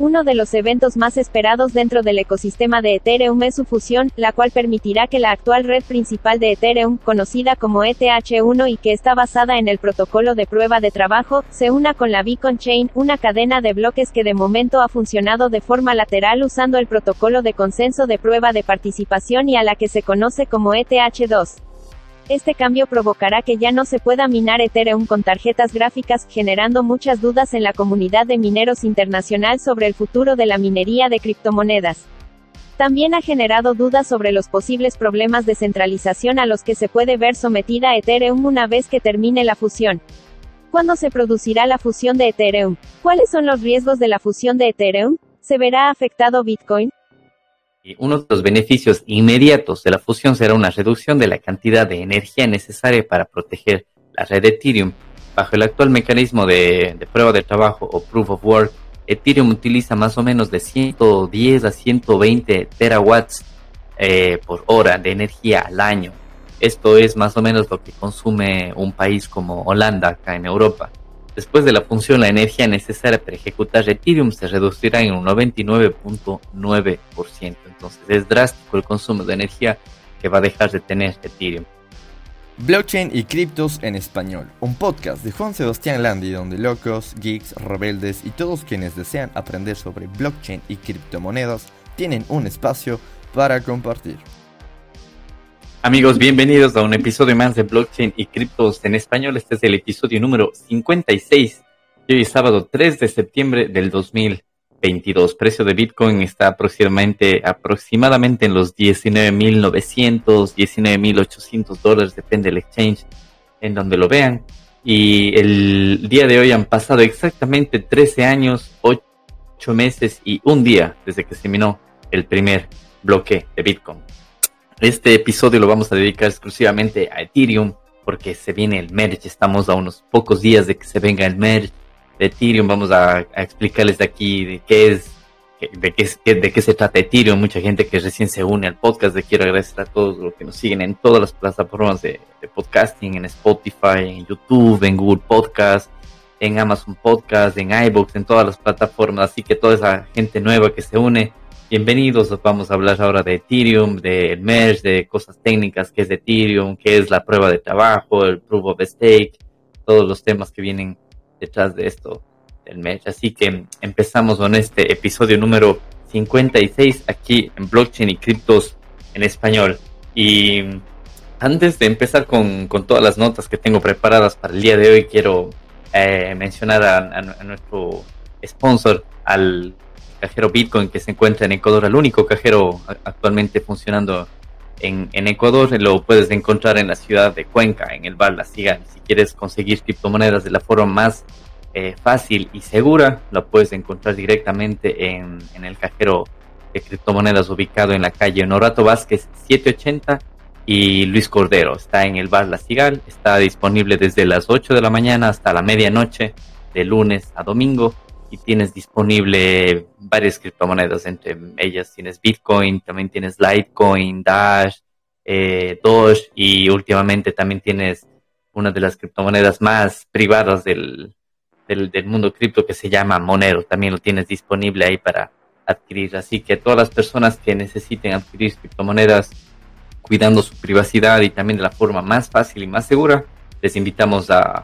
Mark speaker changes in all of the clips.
Speaker 1: Uno de los eventos más esperados dentro del ecosistema de Ethereum es su fusión, la cual permitirá que la actual red principal de Ethereum, conocida como ETH1 y que está basada en el protocolo de prueba de trabajo, se una con la Beacon Chain, una cadena de bloques que de momento ha funcionado de forma lateral usando el protocolo de consenso de prueba de participación y a la que se conoce como ETH2. Este cambio provocará que ya no se pueda minar Ethereum con tarjetas gráficas, generando muchas dudas en la comunidad de mineros internacional sobre el futuro de la minería de criptomonedas. También ha generado dudas sobre los posibles problemas de centralización a los que se puede ver sometida Ethereum una vez que termine la fusión. ¿Cuándo se producirá la fusión de Ethereum? ¿Cuáles son los riesgos de la fusión de Ethereum? ¿Se verá afectado Bitcoin?
Speaker 2: Uno de los beneficios inmediatos de la fusión será una reducción de la cantidad de energía necesaria para proteger la red Ethereum. Bajo el actual mecanismo de, prueba de trabajo o proof of work, Ethereum utiliza más o menos de 110 a 120 terawatts eh, por hora de energía al año. Esto es más o menos lo que consume un país como Holanda acá en Europa. Después de la función, la energía necesaria para ejecutar Ethereum se reducirá en un 99.9%. Entonces es drástico el consumo de energía que va a dejar de tener Ethereum.
Speaker 3: Blockchain y criptos en español, un podcast de Juan Sebastián Landi donde locos, geeks, rebeldes y todos quienes desean aprender sobre blockchain y criptomonedas tienen un espacio para compartir.
Speaker 2: Amigos, bienvenidos a un episodio más de Blockchain y Criptos en Español. Este es el episodio número 56 y hoy sábado 3 de septiembre del 2022. Precio de Bitcoin está aproximadamente, aproximadamente en los 19.900, 19.800 dólares, depende del exchange en donde lo vean. Y el día de hoy han pasado exactamente 13 años, 8 meses y un día desde que se minó el primer bloque de Bitcoin. Este episodio lo vamos a dedicar exclusivamente a Ethereum porque se viene el merge. Estamos a unos pocos días de que se venga el merge de Ethereum. Vamos a, explicarles de aquí de qué es, de qué, de qué se trata Ethereum. Mucha gente que recién se une al podcast. Le quiero agradecer a todos los que nos siguen en todas las plataformas de, de podcasting, en Spotify, en YouTube, en Google Podcast, en Amazon Podcast, en iBooks, en todas las plataformas. Así que toda esa gente nueva que se une Bienvenidos, vamos a hablar ahora de Ethereum, de Merge, de cosas técnicas, qué es Ethereum, qué es la prueba de trabajo, el Proof of Stake, todos los temas que vienen detrás de esto del Merge. Así que empezamos con este episodio número 56 aquí en Blockchain y Criptos en español. Y antes de empezar con, todas las notas que tengo preparadas para el día de hoy, quiero eh, mencionar a nuestro sponsor, al cajero Bitcoin que se encuentra en Ecuador, el único cajero actualmente funcionando en, Ecuador, lo puedes encontrar en la ciudad de Cuenca, en el bar La Cigal. Si quieres conseguir criptomonedas de la forma más eh, fácil y segura, lo puedes encontrar directamente en, el cajero de criptomonedas ubicado en la calle Norato Vázquez 780 y Luis Cordero. Está en el bar La Cigal, está disponible desde las 8 de la mañana hasta la medianoche, de lunes a domingo y tienes disponible varias criptomonedas, entre ellas tienes Bitcoin, también tienes Litecoin, Dash, eh, Doge y últimamente también tienes una de las criptomonedas más privadas del, del, mundo cripto que se llama Monero, también lo tienes disponible ahí para adquirir. Así que todas las personas que necesiten adquirir criptomonedas cuidando su privacidad y también de la forma más fácil y más segura, les invitamos a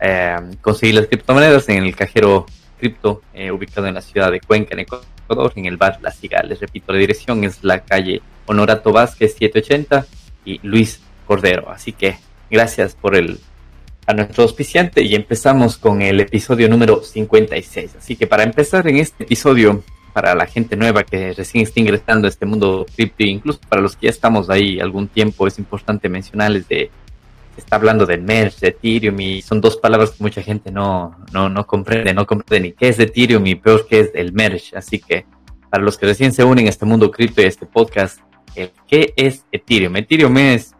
Speaker 2: eh, conseguir las criptomonedas en el cajero cripto eh, ubicado en la ciudad de Cuenca, en Ecuador, en el bar La Cigal. Les repito, la dirección es la calle Honorato Vázquez 780 y Luis Cordero. Así que gracias por el a nuestro auspiciante y empezamos con el episodio número 56. Así que para empezar en este episodio, para la gente nueva que recién está ingresando a este mundo cripto, incluso para los que ya estamos ahí algún tiempo, es importante mencionarles de está hablando del merge, de Ethereum, y son dos palabras que mucha gente no, no, no comprende, no comprende ni qué es Ethereum y peor qué es el merge. Así que para los que recién se unen a este mundo cripto y a este podcast, ¿qué es Ethereum? Ethereum es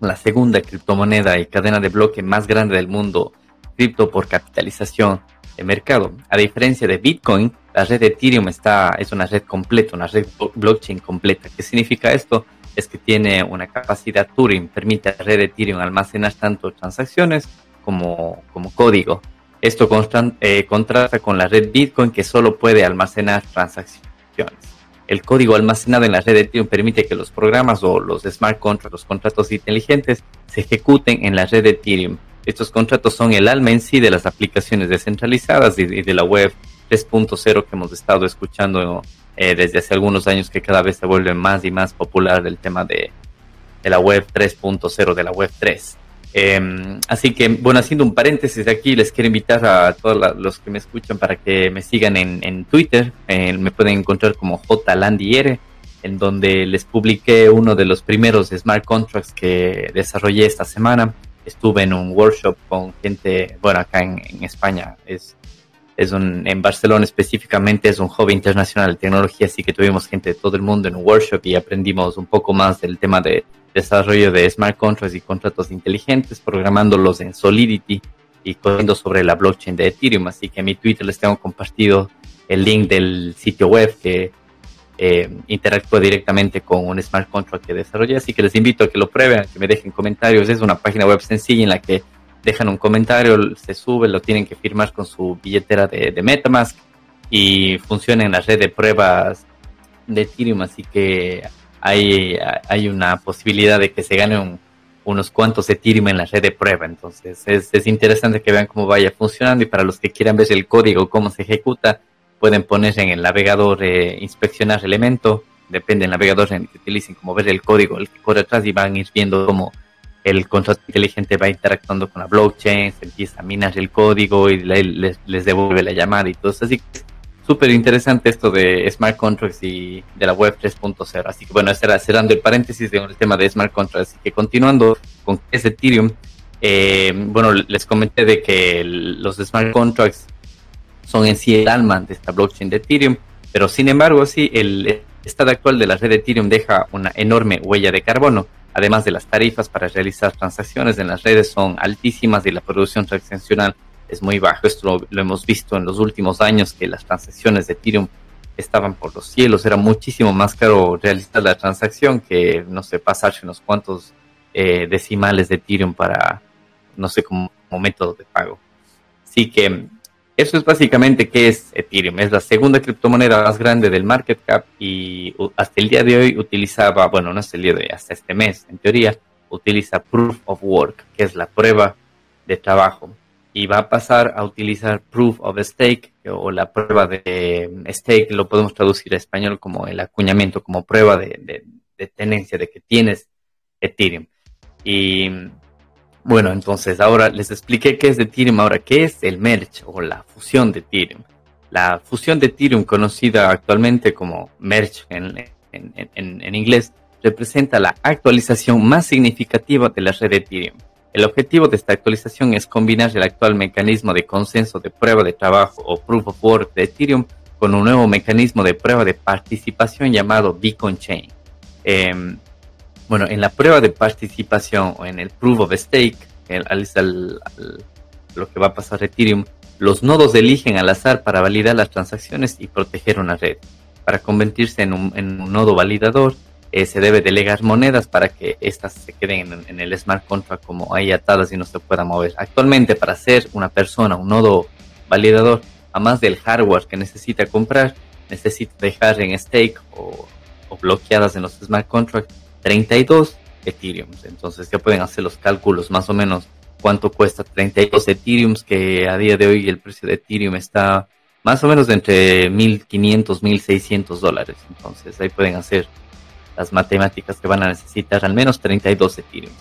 Speaker 2: la segunda criptomoneda y cadena de bloque más grande del mundo cripto por capitalización de mercado. A diferencia de Bitcoin, la red de Ethereum está, es una red completa, una red blockchain completa. ¿Qué significa esto? Es que tiene una capacidad Turing, permite a la red Ethereum almacenar tanto transacciones como, como código. Esto eh, contrasta con la red Bitcoin que solo puede almacenar transacciones. El código almacenado en la red Ethereum permite que los programas o los smart contracts, los contratos inteligentes, se ejecuten en la red Ethereum. Estos contratos son el alma en sí de las aplicaciones descentralizadas y, de la web 3.0 que hemos estado escuchando eh, desde hace algunos años que cada vez se vuelve más y más popular el tema de, la web 3.0, de la web 3. Em, así que, bueno, haciendo un paréntesis aquí, les quiero invitar a todos los que me escuchan para que me sigan en, Twitter. Me pueden encontrar como JLandiere, en donde les publiqué uno de los primeros smart contracts que desarrollé esta semana. Estuve en un workshop con gente, bueno, acá en, España, es, es un, en Barcelona específicamente, es un hobby internacional de tecnología, así que tuvimos gente de todo el mundo en un workshop y aprendimos un poco más del tema de desarrollo de smart contracts y contratos inteligentes, programándolos en Solidity y corriendo sobre la blockchain de Ethereum. Así que en mi Twitter les tengo compartido el link del sitio web que eh, interactúa directamente con un smart contract que desarrollé. Así que les invito a que lo prueben, a que me dejen comentarios. Es una página web sencilla en la que dejan un comentario, se sube, lo tienen que firmar con su billetera de, de Metamask y funciona en la red de pruebas de Ethereum. Así que hay, hay una posibilidad de que se gane unos cuantos Ethereum en la red de prueba. Entonces es, es, interesante que vean cómo vaya funcionando y para los que quieran ver el código, cómo se ejecuta, pueden poner en el navegador eh, inspeccionar elemento, depende del navegador en el que utilicen, como ver el código, el que corre atrás y van a ir viendo cómo el contrato inteligente va interactuando con la blockchain, se empieza a minar el código y les, les devuelve la llamada y todo eso. Así que súper interesante esto de Smart Contracts y de la web 3.0. Así que bueno, será cerrando el paréntesis del tema de Smart Contracts. Así que continuando con qué es Ethereum, eh, bueno, les comenté de que los Smart Contracts son en sí el alma de esta blockchain de Ethereum, pero sin embargo, sí, el estado actual de la red de Ethereum deja una enorme huella de carbono. Además de las tarifas para realizar transacciones en las redes son altísimas y la producción transaccional es muy bajo. Esto lo, hemos visto en los últimos años que las transacciones de Ethereum estaban por los cielos. Era muchísimo más caro realizar la transacción que, no sé, pasarse unos cuantos eh, decimales de Ethereum para, no sé, como, método de pago. Así que eso es básicamente qué es Ethereum. Es la segunda criptomoneda más grande del market cap y hasta el día de hoy utilizaba, bueno, no hasta el día de hoy, hasta este mes, en teoría, utiliza Proof of Work, que es la prueba de trabajo y va a pasar a utilizar proof of stake o la prueba de stake, lo podemos traducir a español como el acuñamiento, como prueba de, tenencia de que tienes Ethereum. Y bueno, entonces ahora les expliqué qué es Ethereum, ahora qué es el merge o la fusión de Ethereum. La fusión de Ethereum, conocida actualmente como merge en, en inglés, representa la actualización más significativa de la red de Ethereum el objetivo de esta actualización es combinar el actual mecanismo de consenso de prueba de trabajo o Proof of Work de Ethereum con un nuevo mecanismo de prueba de participación llamado Beacon Chain. Em, bueno, en la prueba de participación o en el Proof of Stake, lo que va a pasar Ethereum, los nodos eligen al azar para validar las transacciones y proteger una red. Para convertirse en un nodo validador, eh, se debe delegar monedas para que éstas se queden en, el smart contract como ahí atadas y no se puedan mover. Actualmente para ser una persona, un nodo validador, a más del hardware que necesita comprar, necesita dejar en stake o, bloqueadas en los smart contracts 32 Ethereum. Entonces ya pueden hacer los cálculos más o menos cuánto cuesta 32 Ethereum, que a día de hoy el precio de Ethereum está más o menos entre 1500, 1600 dólares. Entonces ahí pueden hacer las matemáticas que van a necesitar al menos 32 Ethereum.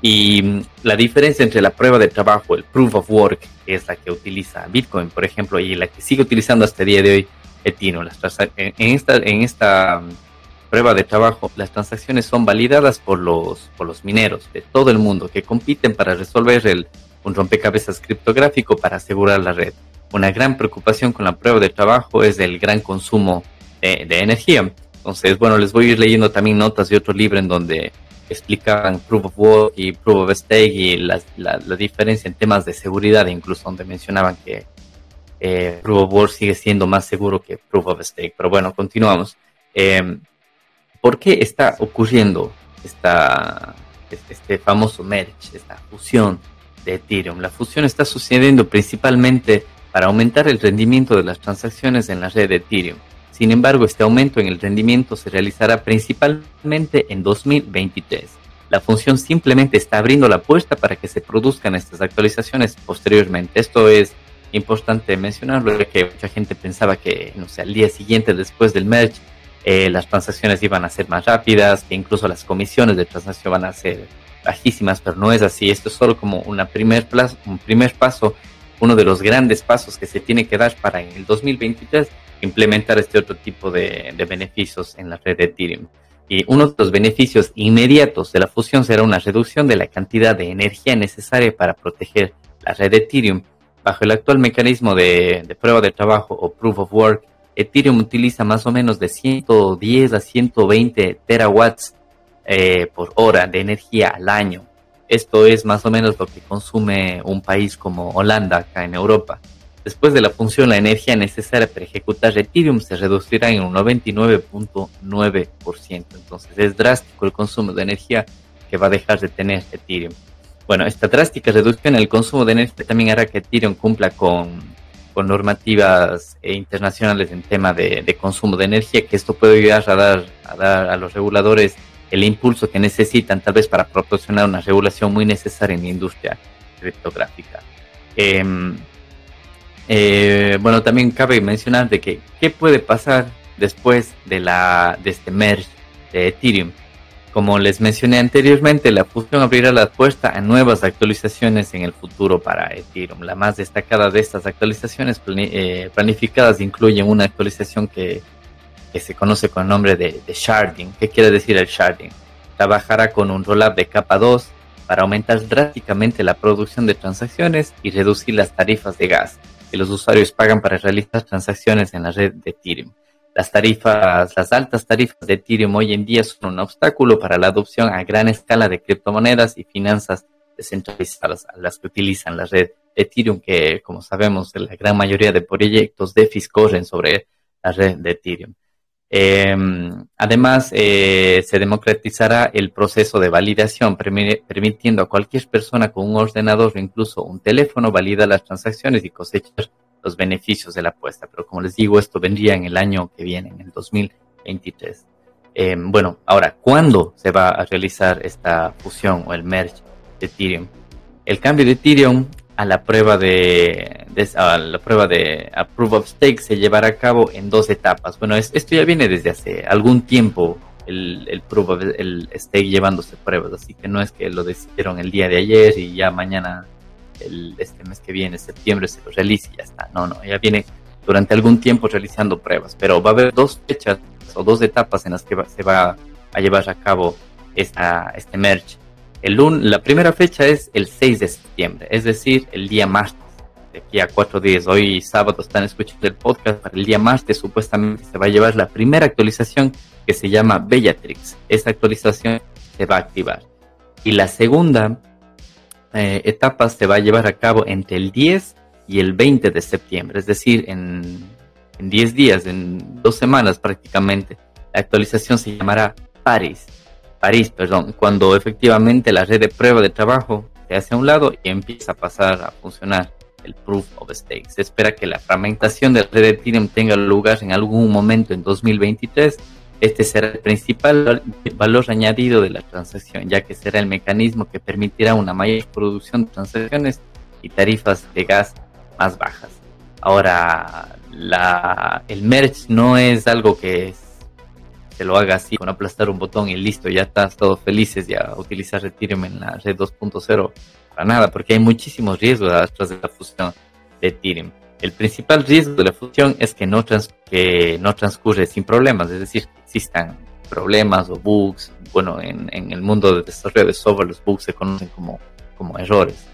Speaker 2: Y mm, la diferencia entre la prueba de trabajo, el proof of work, que es la que utiliza Bitcoin, por ejemplo, y la que sigue utilizando hasta el día de hoy Ethereum, en esta, en esta mm, prueba de trabajo, las transacciones son validadas por los, por los mineros de todo el mundo que compiten para resolver el, un rompecabezas criptográfico para asegurar la red. Una gran preocupación con la prueba de trabajo es el gran consumo de, energía entonces, bueno, les voy a ir leyendo también notas de otro libro en donde explican Proof of Work y Proof of Stake y la, la, diferencia en temas de seguridad, incluso donde mencionaban que eh, Proof of Work sigue siendo más seguro que Proof of Stake. Pero bueno, continuamos. Eh, ¿Por qué está ocurriendo esta, este famoso merge, esta fusión de Ethereum. La fusión está sucediendo principalmente para aumentar el rendimiento de las transacciones en la red de Ethereum. Sin embargo, este aumento en el rendimiento se realizará principalmente en 2023. La función simplemente está abriendo la puerta para que se produzcan estas actualizaciones posteriormente. Esto es importante mencionarlo, que mucha gente pensaba que, no sé, al día siguiente después del merge, eh, las transacciones iban a ser más rápidas, que incluso las comisiones de transacción van a ser bajísimas, pero no es así. Esto es solo como una primer un primer paso, uno de los grandes pasos que se tiene que dar para en el 2023 implementar este otro tipo de, de beneficios en la red de Ethereum. Y uno de los beneficios inmediatos de la fusión será una reducción de la cantidad de energía necesaria para proteger la red de Ethereum. Bajo el actual mecanismo de, de prueba de trabajo o proof of work, Ethereum utiliza más o menos de 110 a 120 terawatts eh, por hora de energía al año. Esto es más o menos lo que consume un país como Holanda acá en Europa. Después de la función, la energía necesaria para ejecutar Ethereum se reducirá en un 99.9%. Entonces es drástico el consumo de energía que va a dejar de tener Ethereum. Bueno, esta drástica reducción en el consumo de energía también hará que Ethereum cumpla con con normativas eh, internacionales en tema de, consumo de energía, que esto puede ayudar a dar, a dar a los reguladores el impulso que necesitan tal vez para proporcionar una regulación muy necesaria en la industria criptográfica. Em, eh, bueno, también cabe mencionar de que qué puede pasar después de, la, de este merge de Ethereum. Como les mencioné anteriormente, la fusión abrirá la puerta a nuevas actualizaciones en el futuro para Ethereum. La más destacada de estas actualizaciones eh, planificadas incluyen una actualización que, se conoce con el nombre de, sharding. ¿Qué quiere decir el sharding? Trabajará con un rollup de capa 2 para aumentar drásticamente la producción de transacciones y reducir las tarifas de gas que los usuarios pagan para realizar transacciones en la red de Ethereum. Las tarifas, las altas tarifas de Ethereum hoy en día son un obstáculo para la adopción a gran escala de criptomonedas y finanzas descentralizadas, a las que utilizan la red Ethereum, que como sabemos la gran mayoría de proyectos DeFi corren sobre la red de Ethereum. Em, además, eh, se democratizará el proceso de validación, permitiendo a cualquier persona con un ordenador o incluso un teléfono validar las transacciones y cosechar los beneficios de la apuesta. Pero como les digo, esto vendría en el año que viene, en el 2023. Eh, bueno, ahora, ¿cuándo se va a realizar esta fusión o el merge de Ethereum? El cambio de Ethereum a la prueba de, a la prueba de a proof of stake se llevará a cabo en dos etapas. Bueno, esto ya viene desde hace algún tiempo el, el proof of el stake llevándose pruebas, así que no es que lo decidieron el día de ayer y ya mañana el, este mes que viene, septiembre, se lo realice y ya está. No, no, ya viene durante algún tiempo realizando pruebas, pero va a haber dos fechas o dos etapas en las que se va a llevar a cabo esta, este merge. El la primera fecha es el 6 de septiembre, es decir, el día martes, de aquí a cuatro días. Hoy sábado están escuchando el podcast, para el día martes supuestamente se va a llevar la primera actualización que se llama Bellatrix. Esa actualización se va a activar. Y la segunda eh, etapas se va a llevar a cabo entre el 10 y el 20 de septiembre, es decir, en, en 10 días, en dos semanas prácticamente. La actualización se llamará París, París, perdón, cuando efectivamente la red de prueba de trabajo se hace a un lado y empieza a pasar a funcionar el Proof of Stake. Se espera que la fragmentación de la red de Ethereum tenga lugar en algún momento en 2023 este será el principal valor añadido de la transacción, ya que será el mecanismo que permitirá una mayor producción de transacciones y tarifas de gas más bajas. Ahora, el merge no es algo que se lo haga así con aplastar un botón y listo, ya estás todos felices ya utilizar Ethereum en la red 2.0 para nada, porque hay muchísimos riesgos detrás de la fusión de Ethereum. El principal riesgo de la fusión es que no, que no transcurre sin problemas, es decir, que existan problemas o bugs. Bueno, en, el mundo de desarrollo de software los bugs se conocen como, como errores.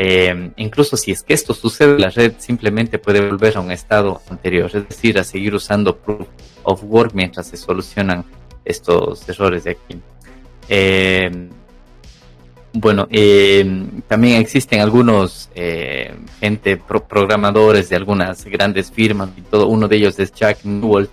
Speaker 2: Eh, incluso si es que esto sucede, la red simplemente puede volver a un estado anterior, es decir, a seguir usando proof of work mientras se solucionan estos errores de aquí. Eh, bueno, eh, también existen algunos eh, gente programadores de algunas grandes firmas y todo. Uno de ellos es Jack Newell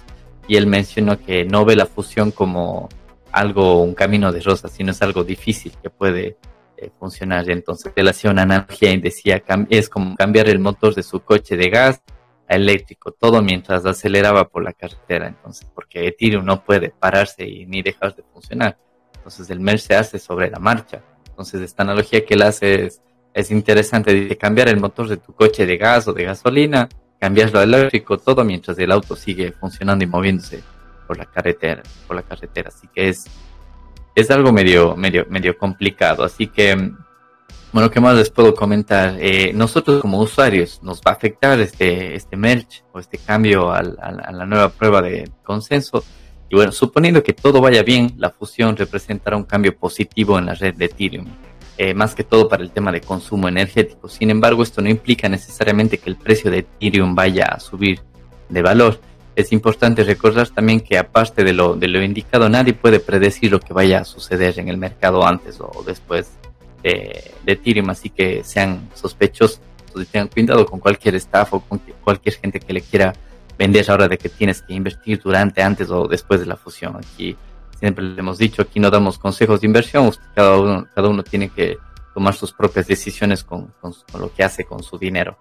Speaker 2: y él mencionó que no ve la fusión como algo, un camino de rosas, sino es algo difícil que puede eh, funcionar. Entonces él hacía una analogía y decía, es como cambiar el motor de su coche de gas a eléctrico, todo mientras aceleraba por la carretera. Entonces, porque Ethereum no puede pararse y ni dejar de funcionar. Entonces el merge se hace sobre la marcha. Entonces esta analogía que él hace es, es interesante de cambiar el motor de tu coche de gas o de gasolina, cambiarlo a eléctrico, todo mientras el auto sigue funcionando y moviéndose por la carretera, por la carretera. Así que es, es algo medio, medio, medio complicado. Así que, bueno, ¿qué más les puedo comentar? Eh, nosotros como usuarios nos va a afectar este, este merge o este cambio a la nueva prueba de consenso. Y bueno, suponiendo que todo vaya bien, la fusión representará un cambio positivo en la red de Ethereum. Eh, más que todo para el tema de consumo energético. Sin embargo, esto no implica necesariamente que el precio de Ethereum vaya a subir de valor es importante recordar también que aparte de lo, de lo indicado, nadie puede predecir lo que vaya a suceder en el mercado antes o después de, de Ethereum, así que sean sospechosos y tengan cuidado con cualquier staff o con cualquier gente que le quiera vender ahora de que tienes que invertir durante, antes o después de la fusión. Aquí siempre le hemos dicho, aquí no damos consejos de inversión, cada uno, cada uno tiene que tomar sus propias decisiones con, con lo que hace con su dinero.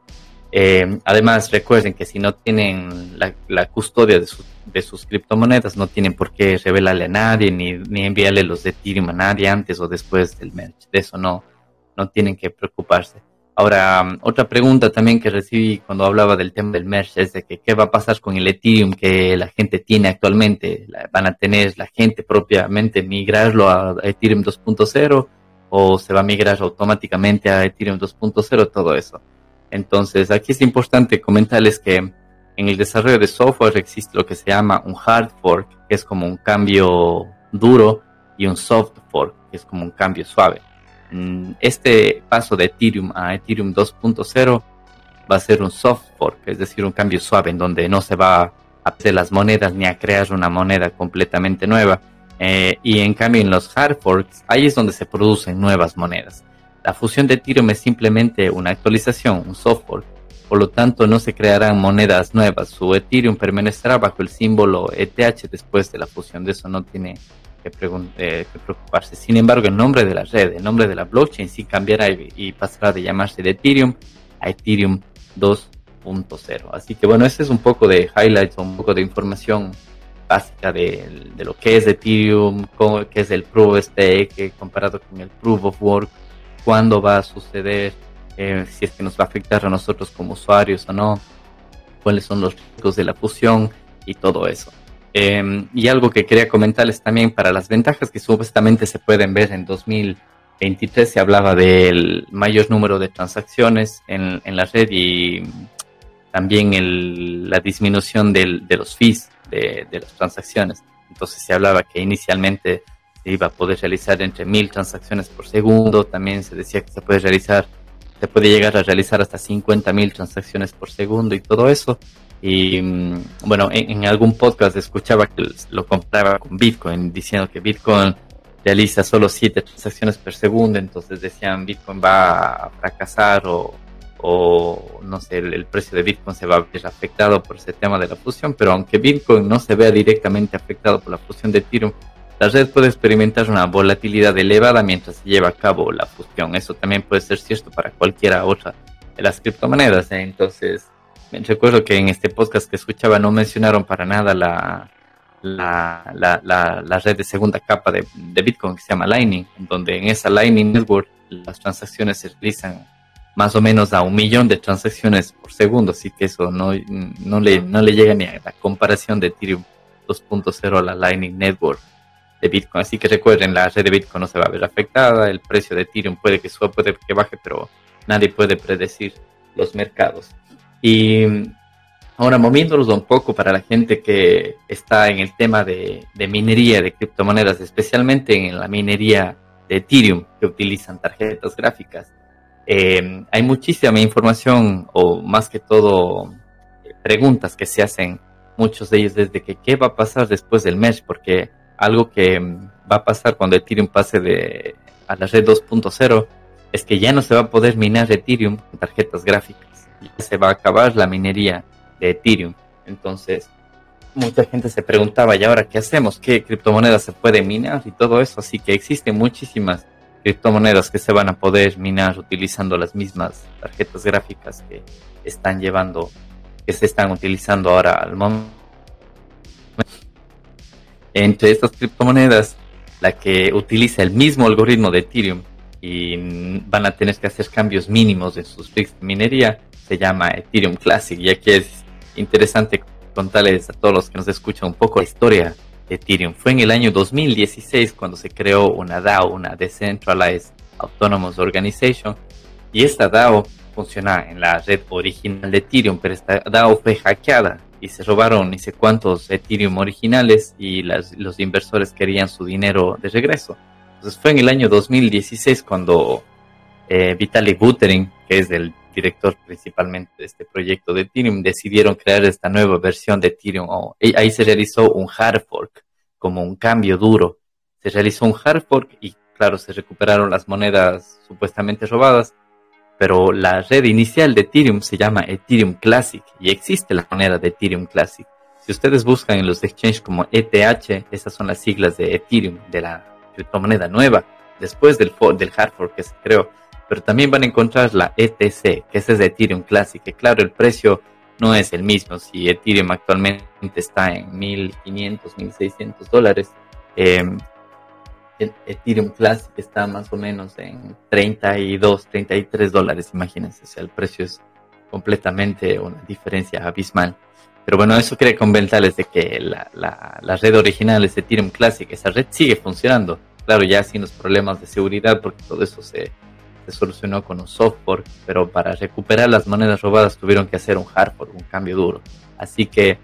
Speaker 2: Eh, además, recuerden que si no tienen la, custodia de, sus criptomonedas, no tienen por qué revelarle a nadie ni, ni, enviarle los de Ethereum a nadie antes o después del merge. De eso no, no tienen que preocuparse. Ahora, otra pregunta también que recibí cuando hablaba del tema del merge es de que qué va a pasar con el Ethereum que la gente tiene actualmente. ¿Van a tener la gente propiamente migrarlo a Ethereum 2.0 o se va a migrar automáticamente a Ethereum 2.0? Todo eso. Entonces, aquí es importante comentarles que en el desarrollo de software existe lo que se llama un hard fork, que es como un cambio duro, y un soft fork, que es como un cambio suave. Mm, este paso de Ethereum a Ethereum 2.0 va a ser un soft fork, es decir, un cambio suave en donde no se va a hacer las monedas ni a crear una moneda completamente nueva. Eh, y en cambio en los hard forks, ahí es donde se producen nuevas monedas. La fusión de Ethereum es simplemente una actualización, un software. Por lo tanto, no se crearán monedas nuevas. Su Ethereum permanecerá bajo el símbolo ETH después de la fusión. De eso no tiene que, eh, preocuparse. Sin embargo, el nombre de la red, el nombre de la blockchain sí cambiará y, pasará de llamarse de Ethereum a Ethereum 2.0. Así que bueno, este es un poco de highlights, un poco de información básica de, lo que es Ethereum, cómo, qué es el Proof of Stake comparado con el Proof of Work cuándo va a suceder, eh, si es que nos va a afectar a nosotros como usuarios o no, cuáles son los riesgos de la fusión y todo eso. Em, y algo que quería comentarles también para las ventajas que supuestamente se pueden ver en 2023, se hablaba del mayor número de transacciones en, la red y también el, la disminución del, de los fees de las transacciones. Entonces se hablaba que inicialmente se iba a poder realizar entre mil transacciones por segundo. También se decía que se puede realizar, se puede llegar a realizar hasta 50 mil transacciones por segundo y todo eso. Y mm, bueno, en, algún podcast escuchaba que lo compraba con Bitcoin, diciendo que Bitcoin realiza solo 7 transacciones por segundo, entonces decían Bitcoin va a fracasar o, o no sé, el, el, precio de Bitcoin se va a ver afectado por ese tema de la fusión, pero aunque Bitcoin no se vea directamente afectado por la fusión de Ethereum, la red puede experimentar una volatilidad elevada mientras se lleva a cabo la fusión. Eso también puede ser cierto para cualquiera otra de las criptomonedas. ¿eh? Entonces, recuerdo que en este podcast que escuchaba no mencionaron para nada la, la, la, red de segunda capa de, Bitcoin que se llama Lightning, donde en esa Lightning Network las transacciones se realizan más o menos a un millón de transacciones por segundo, así que eso no, no, le, no le llega ni a la comparación de Ethereum 2.0 a la Lightning Network de Bitcoin. Así que recuerden, la red de Bitcoin no se va a ver afectada, el precio de Ethereum puede que suba, puede que baje, pero nadie puede predecir los mercados. Y ahora moviéndonos un poco para la gente que está en el tema de, minería de criptomonedas, especialmente en la minería de Ethereum que utilizan tarjetas gráficas. Eh, hay muchísima información o más que todo preguntas que se hacen muchos de ellos desde que qué va a pasar después del mes, porque algo que va a pasar cuando Ethereum pase de a la red 2.0 es que ya no se va a poder minar Ethereum con tarjetas gráficas. Ya se va a acabar la minería de Ethereum. Entonces, mucha gente se preguntaba, ¿y ahora qué hacemos? ¿Qué criptomonedas se puede minar y todo eso? Así que existen muchísimas criptomonedas que se van a poder minar utilizando las mismas tarjetas gráficas que están llevando, que se están utilizando ahora al momento. Entre estas criptomonedas, la que utiliza el mismo algoritmo de Ethereum y van a tener que hacer cambios mínimos en sus rigs de minería, se llama Ethereum Classic. Y aquí es interesante contarles a todos los que nos escuchan un poco la historia de Ethereum. Fue en el año 2016 cuando se creó una DAO, una Decentralized Autonomous Organization, y esta DAO funciona en la red original de Ethereum, pero esta DAO fue hackeada y se robaron ni sé cuántos Ethereum originales y los inversores querían su dinero de regreso. Entonces fue en el año 2016 cuando eh, Vitalik Buterin, que es el director principalmente de este proyecto de Ethereum, decidieron crear esta nueva versión de Ethereum. ahí se realizó un hard fork, como un cambio duro. Se realizó un hard fork y claro, se recuperaron las monedas supuestamente robadas, pero la red inicial de Ethereum se llama Ethereum Classic y existe la moneda de Ethereum Classic. Si ustedes buscan en los exchanges como ETH, esas son las siglas de Ethereum, de la criptomoneda nueva, después del, del hard fork que se creó pero también van a encontrar la ETC, que es de Ethereum Classic, que claro, el precio no es el mismo. Si Ethereum actualmente está en 1500, 1600 dólares, em, Ethereum Classic está más o menos en 32, 33 dólares, imagínense, o sea, el precio es completamente una diferencia abismal. Pero bueno, eso quería comentarles de que la, la, red original es Ethereum Classic, esa red sigue funcionando. Claro, ya sin los problemas de seguridad, porque todo eso se, se solucionó con un software, pero para recuperar las monedas robadas tuvieron que hacer un hardware, un cambio duro. Así que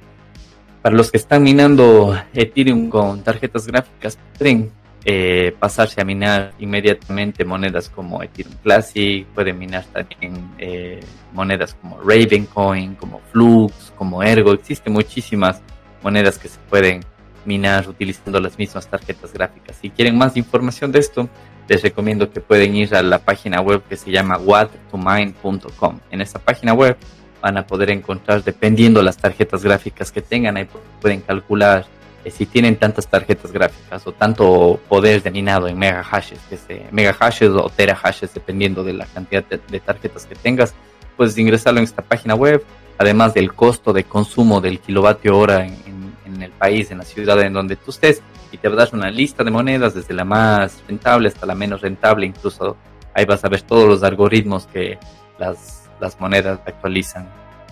Speaker 2: para los que están minando Ethereum con tarjetas gráficas, pueden eh, pasarse a minar inmediatamente monedas como Ethereum Classic, pueden minar también eh, monedas como Ravencoin, como Flux, como Ergo. Existen muchísimas monedas que se pueden minar utilizando las mismas tarjetas gráficas. Si quieren más información de esto, les recomiendo que pueden ir a la página web que se llama whattomine.com. En esta página web van a poder encontrar, dependiendo las tarjetas gráficas que tengan, ahí pueden calcular eh, si tienen tantas tarjetas gráficas o tanto poder de minado en mega hashes, se, mega hashes o tera hashes, dependiendo de la cantidad de, tarjetas que tengas, puedes ingresarlo en esta página web, además del costo de consumo del kilovatio hora en, en el país, en la ciudad en donde tú estés, y te das una lista de monedas desde la más rentable hasta la menos rentable, incluso ahí vas a ver todos los algoritmos que las, las monedas actualizan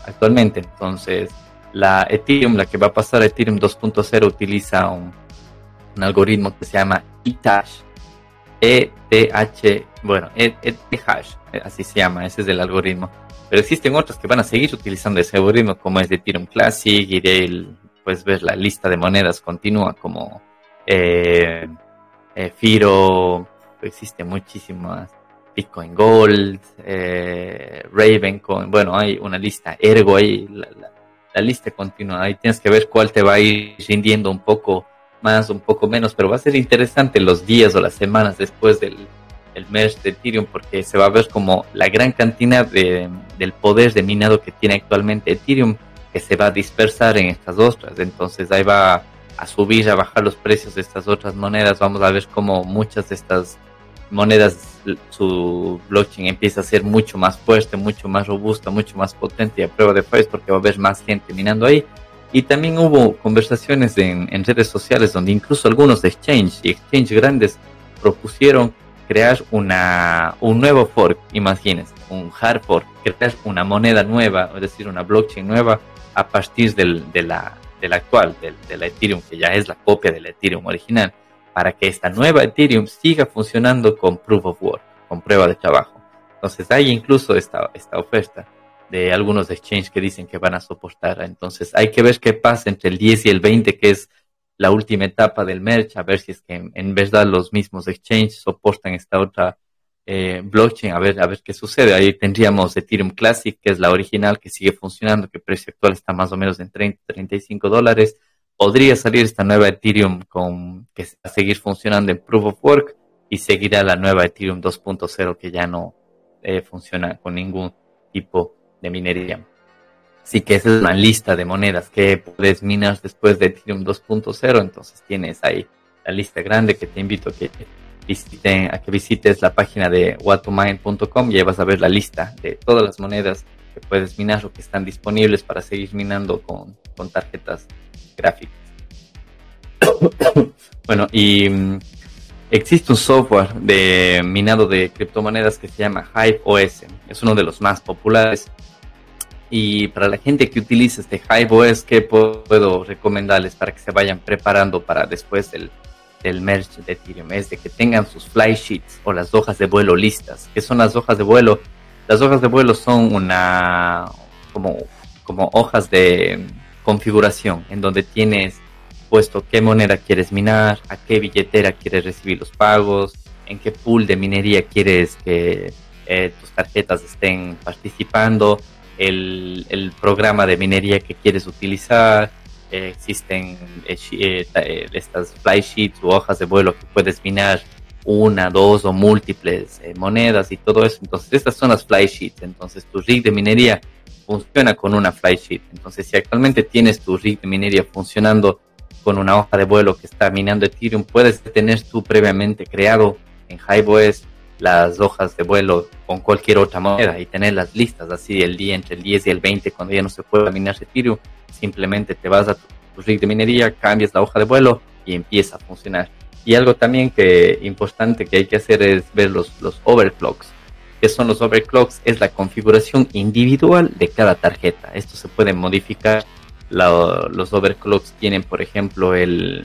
Speaker 2: actualmente. Entonces, la Ethereum, la que va a pasar a Ethereum 2.0, utiliza un, algoritmo que se llama ETH, ETH, bueno, ETH, así se llama, ese es el algoritmo. Pero existen otras que van a seguir utilizando ese algoritmo, como es de Ethereum Classic y de pues ver la lista de monedas continua como eh, eh, Firo, existe muchísimas, Bitcoin Gold, eh, Ravencoin, bueno, hay una lista, Ergo, ahí la, lista continua, ahí tienes que ver cuál te va a ir rindiendo un poco más, un poco menos, pero va a ser interesante los días o las semanas después del, el mes de Ethereum porque se va a ver como la gran cantidad de, del poder de minado que tiene actualmente Ethereum que se va a dispersar en estas otras. Entonces ahí va a subir, a bajar los precios de estas otras monedas. Vamos a ver cómo muchas de estas monedas, su blockchain empieza a ser mucho más fuerte, mucho más robusta, mucho más potente y a prueba de fuerza porque va a haber más gente minando ahí. Y también hubo conversaciones en, redes sociales donde incluso algunos exchange y exchange grandes propusieron crear una, un nuevo fork, imagínense, un hard fork, crear una moneda nueva, es decir, una blockchain nueva a partir del, de la actual, del, de la Ethereum, que ya es la copia del Ethereum original, para que esta nueva Ethereum siga funcionando con Proof of Work, con prueba de trabajo. Entonces hay incluso esta, esta oferta de algunos exchanges que dicen que van a soportar. Entonces hay que ver qué pasa entre el 10 y el 20, que es la última etapa del merge, a ver si es que en, en verdad los mismos exchanges soportan esta otra eh, blockchain, a ver, a ver qué sucede. Ahí tendríamos Ethereum Classic, que es la original, que sigue funcionando, que el precio actual está más o menos en 30, 35 dólares. Podría salir esta nueva Ethereum con, que va a seguir funcionando en Proof of Work y seguirá la nueva Ethereum 2.0 que ya no eh, funciona con ningún tipo de minería. Así que esa es una lista de monedas que puedes minar después de Ethereum 2.0. Entonces tienes ahí la lista grande que te invito a que visiten, a que visites la página de whatomine.com y ahí vas a ver la lista de todas las monedas que puedes minar o que están disponibles para seguir minando con tarjetas gráficas. bueno, y mm, existe un software de minado de criptomonedas que se llama Hive OS. Es uno de los más populares. Y para la gente que utiliza este Hive OS, ¿qué puedo recomendarles para que se vayan preparando para después del, del merge de Ethereum? Es de que tengan sus fly sheets o las hojas de vuelo listas. ¿Qué son las hojas de vuelo? Las hojas de vuelo son una como, como hojas de configuración en donde tienes puesto qué moneda quieres minar, a qué billetera quieres recibir los pagos, en qué pool de minería quieres que eh, tus tarjetas estén participando, el, el, programa de minería que quieres utilizar. Eh, existen eh, estas fly sheets u hojas de vuelo que puedes minar una, dos o múltiples monedas y todo eso. Entonces, estas son las fly sheets. Entonces, tu rig de minería funciona con una fly sheet. Entonces, si actualmente tienes tu rig de minería funcionando con una hoja de vuelo que está minando Ethereum, puedes tener tú previamente creado en HiveOS las hojas de vuelo con cualquier otra moneda y tenerlas listas así el día entre el 10 y el 20 cuando ya no se pueda minar Ethereum, simplemente te vas a tu, rig de minería, cambias la hoja de vuelo y empieza a funcionar. Y algo también que importante que hay que hacer es ver los, los overclocks. ¿Qué son los overclocks? Es la configuración individual de cada tarjeta. Esto se puede modificar los overclocks tienen, por ejemplo, el,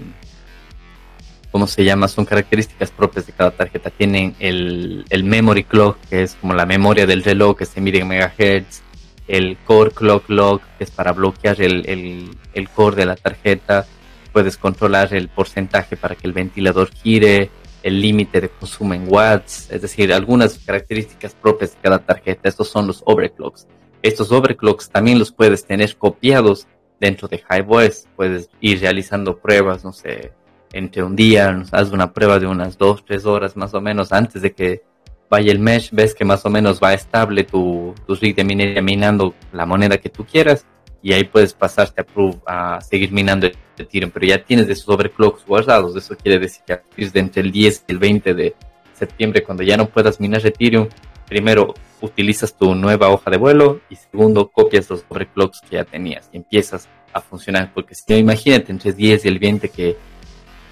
Speaker 2: ¿cómo se llama? Son características propias de cada tarjeta. Tienen el, el memory clock, que es como la memoria del reloj que se mide en megahertz. El core clock lock, que es para bloquear el, el, el core de la tarjeta. Puedes controlar el porcentaje para que el ventilador gire, el límite de consumo en watts, es decir, algunas características propias de cada tarjeta. Estos son los overclocks. Estos overclocks también los puedes tener copiados dentro de HiveOS. Puedes ir realizando pruebas, no sé, entre un día, haz una prueba de unas dos, tres horas más o menos antes de que vaya el mesh, ves que más o menos va estable tu, tu rig de minería minando la moneda que tú quieras y ahí puedes pasarte a, prove, a seguir minando Ethereum, pero ya tienes esos overclocks guardados, eso quiere decir que de entre el 10 y el 20 de septiembre, cuando ya no puedas minar Ethereum, primero utilizas tu nueva hoja de vuelo y segundo copias los overclocks que ya tenías y empiezas a funcionar. Porque si imagínate entre el 10 y el 20 que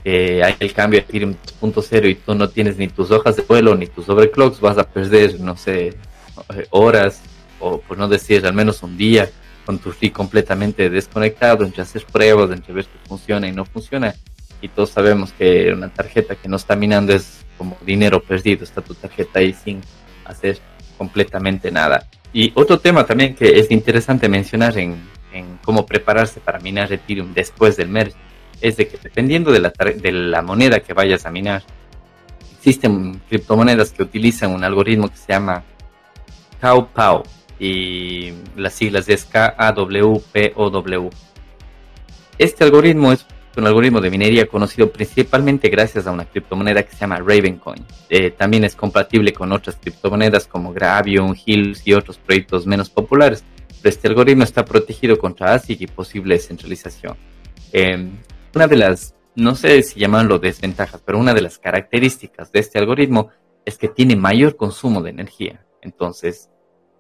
Speaker 2: hay el cambio de Ethereum 2.0 y tú no tienes ni tus hojas de vuelo ni tus overclocks, vas a perder, no sé, horas o por no decir al menos un día con tu rig completamente desconectado, entre hacer pruebas, entre ver que funciona y no funciona. Y todos sabemos que una tarjeta que no está minando es como dinero perdido, está tu tarjeta ahí sin hacer completamente nada. Y otro tema también que es interesante mencionar en, en cómo prepararse para minar Ethereum después del merge es de que dependiendo de la, de la moneda que vayas a minar, existen criptomonedas que utilizan un algoritmo que se llama CowPow y las siglas es K-A-W-P-O-W. Este algoritmo es un algoritmo de minería conocido principalmente gracias a una criptomoneda que se llama Ravencoin. Eh, también es compatible con otras criptomonedas como Gravium, Hills y otros proyectos menos populares. Pero este algoritmo está protegido contra ASIC y posible descentralización. Eh, una de las, no sé si llamarlo desventajas, pero una de las características de este algoritmo es que tiene mayor consumo de energía. Entonces,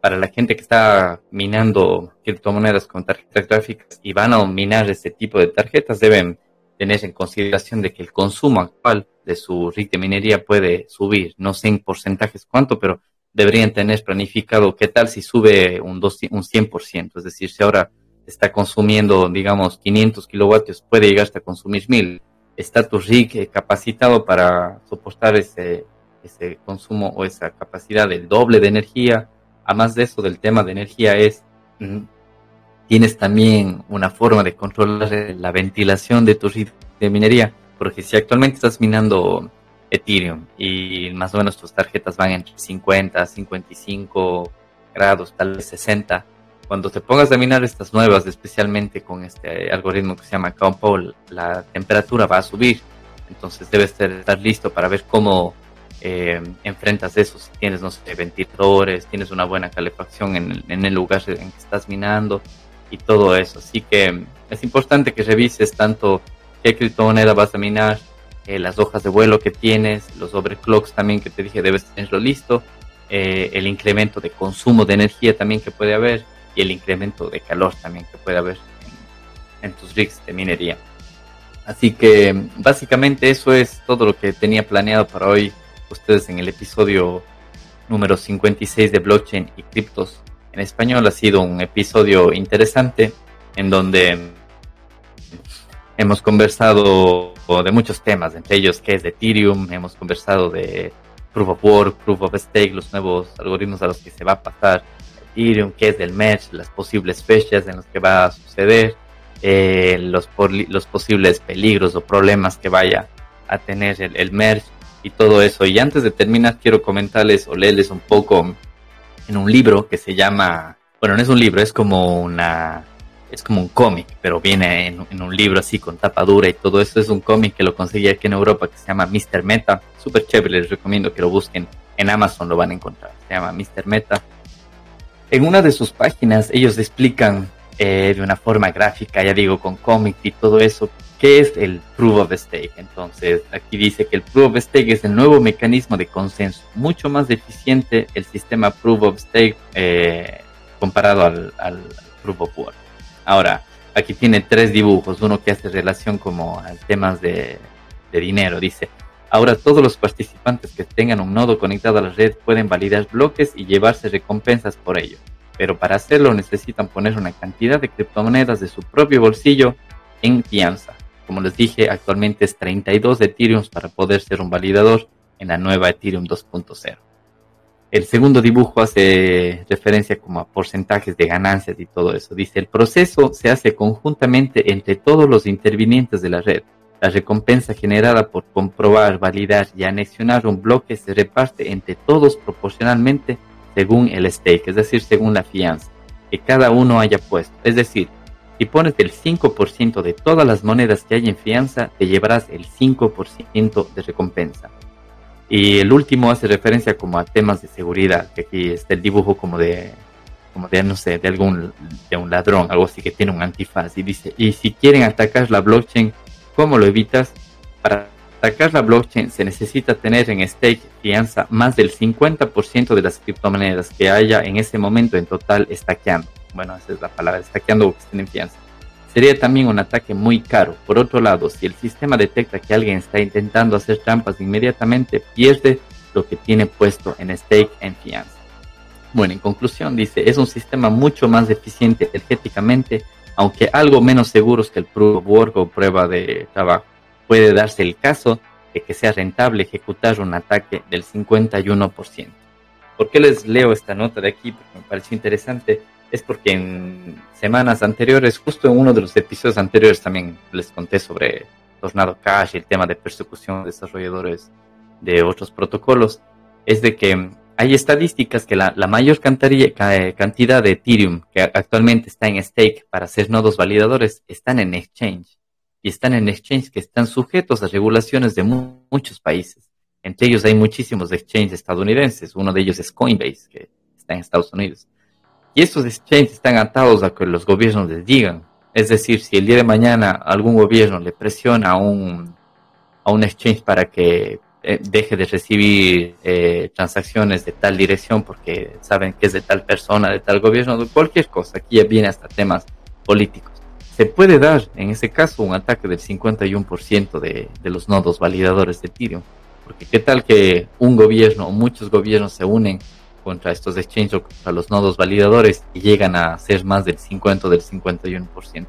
Speaker 2: para la gente que está minando criptomonedas con tarjetas gráficas y van a minar este tipo de tarjetas, deben tener en consideración de que el consumo actual de su rig de minería puede subir. No sé en porcentajes cuánto, pero deberían tener planificado qué tal si sube un, un 100%. Es decir, si ahora está consumiendo, digamos, 500 kilovatios, puede llegar hasta consumir 1000. Está tu rig capacitado para soportar ese, ese consumo o esa capacidad del doble de energía además de eso del tema de energía es, mm, tienes también una forma de controlar la ventilación de tu red de minería, porque si actualmente estás minando Ethereum y más o menos tus tarjetas van entre 50, 55 grados, tal vez 60, cuando te pongas a minar estas nuevas, especialmente con este algoritmo que se llama Compound, la temperatura va a subir. Entonces debes estar listo para ver cómo eh, enfrentas eso, si tienes, no sé, ventiladores, tienes una buena calefacción en el, lugar en que estás minando y todo eso. Así que es importante que revises tanto qué criptomoneda vas a minar, eh, las hojas de vuelo que tienes, los overclocks también que te dije debes tenerlo listo, eh, el incremento de consumo de energía también que puede haber y el incremento de calor también que puede haber en, tus rigs de minería. Así que básicamente eso es todo lo que tenía planeado para hoy ustedes en el episodio número 56 de blockchain y criptos en español. Ha sido un episodio interesante en donde hemos conversado de muchos temas, entre ellos qué es de Ethereum, hemos conversado de Proof of Work, Proof of Stake, los nuevos algoritmos a los que se va a pasar Ethereum, qué es del merge, las posibles fechas en las que va a suceder, eh, los, los posibles peligros o problemas que vaya a tener el, el merge y todo eso. Y antes de terminar, quiero comentarles o leerles un poco en un libro que se llama, bueno, no es un libro, es como una, es como un cómic, pero viene en, un libro así con tapa dura y todo eso. Es un cómic que lo conseguí aquí en Europa que se llama Mr. Meta. Súper chévere, les recomiendo que lo busquen. En Amazon lo van a encontrar. Se llama Mr. Meta. En una de sus páginas ellos explican eh, de una forma gráfica, ya digo, con cómic y todo eso, qué es el Proof of Stake. Entonces, aquí dice que el Proof of Stake es el nuevo mecanismo de consenso, mucho más eficiente el sistema Proof of Stake eh, comparado al, Proof of Work. Ahora, aquí tiene tres dibujos, uno que hace relación como a temas de, dinero. Dice, ahora todos los participantes que tengan un nodo conectado a la red pueden validar bloques y llevarse recompensas por ello. Pero para hacerlo necesitan poner una cantidad de criptomonedas de su propio bolsillo en fianza. Como les dije, actualmente es 32 Ethereum para poder ser un validador en la nueva Ethereum 2.0. El segundo dibujo hace referencia como a porcentajes de ganancias y todo eso. Dice, el proceso se hace conjuntamente entre todos los intervinientes de la red. La recompensa generada por comprobar, validar y anexionar un bloque se reparte entre todos proporcionalmente según el stake, es decir, según la fianza que cada uno haya puesto. Es decir, si pones el 5% de todas las monedas que hay en fianza, te llevarás el 5% de recompensa. Y el último hace referencia como a temas de seguridad, que aquí está el dibujo como de, como de, no sé, de algún, de un ladrón, algo así que tiene un antifaz. Y dice, y si quieren atacar la blockchain, ¿cómo lo evitas? Para atacar la blockchain se necesita tener en stake fianza más del 50% de las criptomonedas que haya en ese momento en total estaqueando. Bueno, esa es la palabra, estaqueando o que estén en fianza sería también un ataque muy caro. Por otro lado, si el sistema detecta que alguien está intentando hacer trampas inmediatamente, pierde lo que tiene puesto en stake en fianza. Bueno, en conclusión dice, es un sistema mucho más eficiente energéticamente, aunque algo menos seguro que el proof of work o prueba de trabajo. Puede darse el caso de que sea rentable ejecutar un ataque del 51%. ¿Por qué les leo esta nota de aquí? Porque me pareció interesante es porque en semanas anteriores, justo en uno de los episodios anteriores también les conté sobre Tornado Cash y el tema de persecución de desarrolladores de otros protocolos, es de que hay estadísticas que la, mayor cantidad de Ethereum que actualmente está en stake para ser nodos validadores están en exchange. Y están en exchange que están sujetos a regulaciones de muchos países. Entre ellos hay muchísimos exchanges estadounidenses. Uno de ellos es Coinbase, que está en Estados Unidos. Y estos exchanges están atados a que los gobiernos les digan. Es decir, si el día de mañana algún gobierno le presiona a un, a un exchange para que eh, deje de recibir eh, transacciones de tal dirección porque saben que es de tal persona, de tal gobierno, de cualquier cosa, aquí ya viene hasta temas políticos. Se puede dar, en ese caso, un ataque del 51% de, de los nodos validadores de Ethereum. Porque qué tal que un gobierno o muchos gobiernos se unen contra estos exchanges o contra los nodos validadores y llegan a ser más del 50 o del 51%.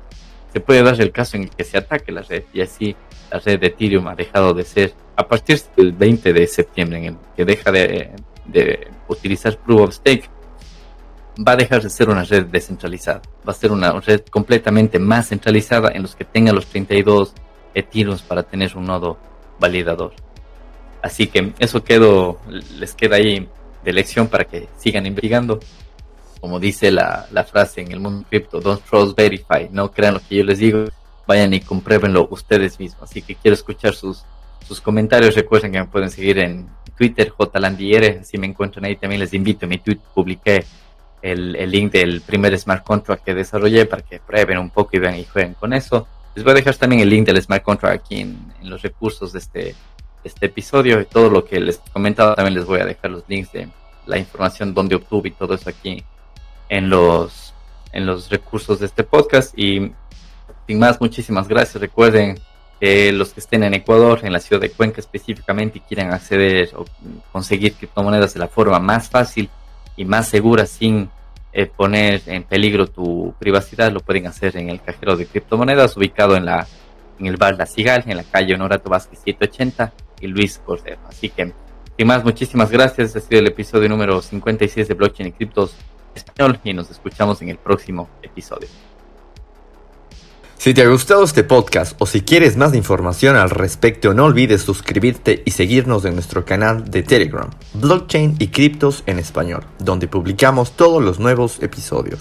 Speaker 2: Se puede dar el caso en el que se ataque la red y así la red de Ethereum ha dejado de ser, a partir del 20 de septiembre, en el que deja de, de utilizar Proof of Stake, va a dejar de ser una red descentralizada. Va a ser una red completamente más centralizada en los que tenga los 32 Ethereum para tener un nodo validador. Así que eso quedó, les queda ahí de lección para que sigan investigando. Como dice la, la frase en el mundo cripto, don't trust, verify, no crean lo que yo les digo, vayan y compruébenlo ustedes mismos. Así que quiero escuchar sus, sus comentarios. Recuerden que me pueden seguir en Twitter, jlandiere, si me encuentran ahí también les invito. En mi tweet publiqué el, el, link del primer smart contract que desarrollé para que prueben un poco y vean y jueguen con eso. Les voy a dejar también el link del smart contract aquí en, los recursos de este, este episodio y todo lo que les he comentado también les voy a dejar los links de la información donde obtuve y todo eso aquí en los en los recursos de este podcast. Y sin más muchísimas gracias. Recuerden que los que estén en Ecuador en la ciudad de Cuenca específicamente y quieran acceder o conseguir criptomonedas de la forma más fácil y más segura sin eh, poner en peligro tu privacidad, lo pueden hacer en el cajero de criptomonedas ubicado en la en el bar La Cigal, en la calle Honorato Vázquez 780 y Luis Cordero. Así que, sin más, muchísimas gracias. Este ha sido el episodio número 56 de Blockchain y Criptos Español y nos escuchamos en el próximo episodio.
Speaker 3: Si te ha gustado este podcast o si quieres más información al respecto, no olvides suscribirte y seguirnos en nuestro canal de Telegram, Blockchain y Criptos en Español, donde publicamos todos los nuevos episodios.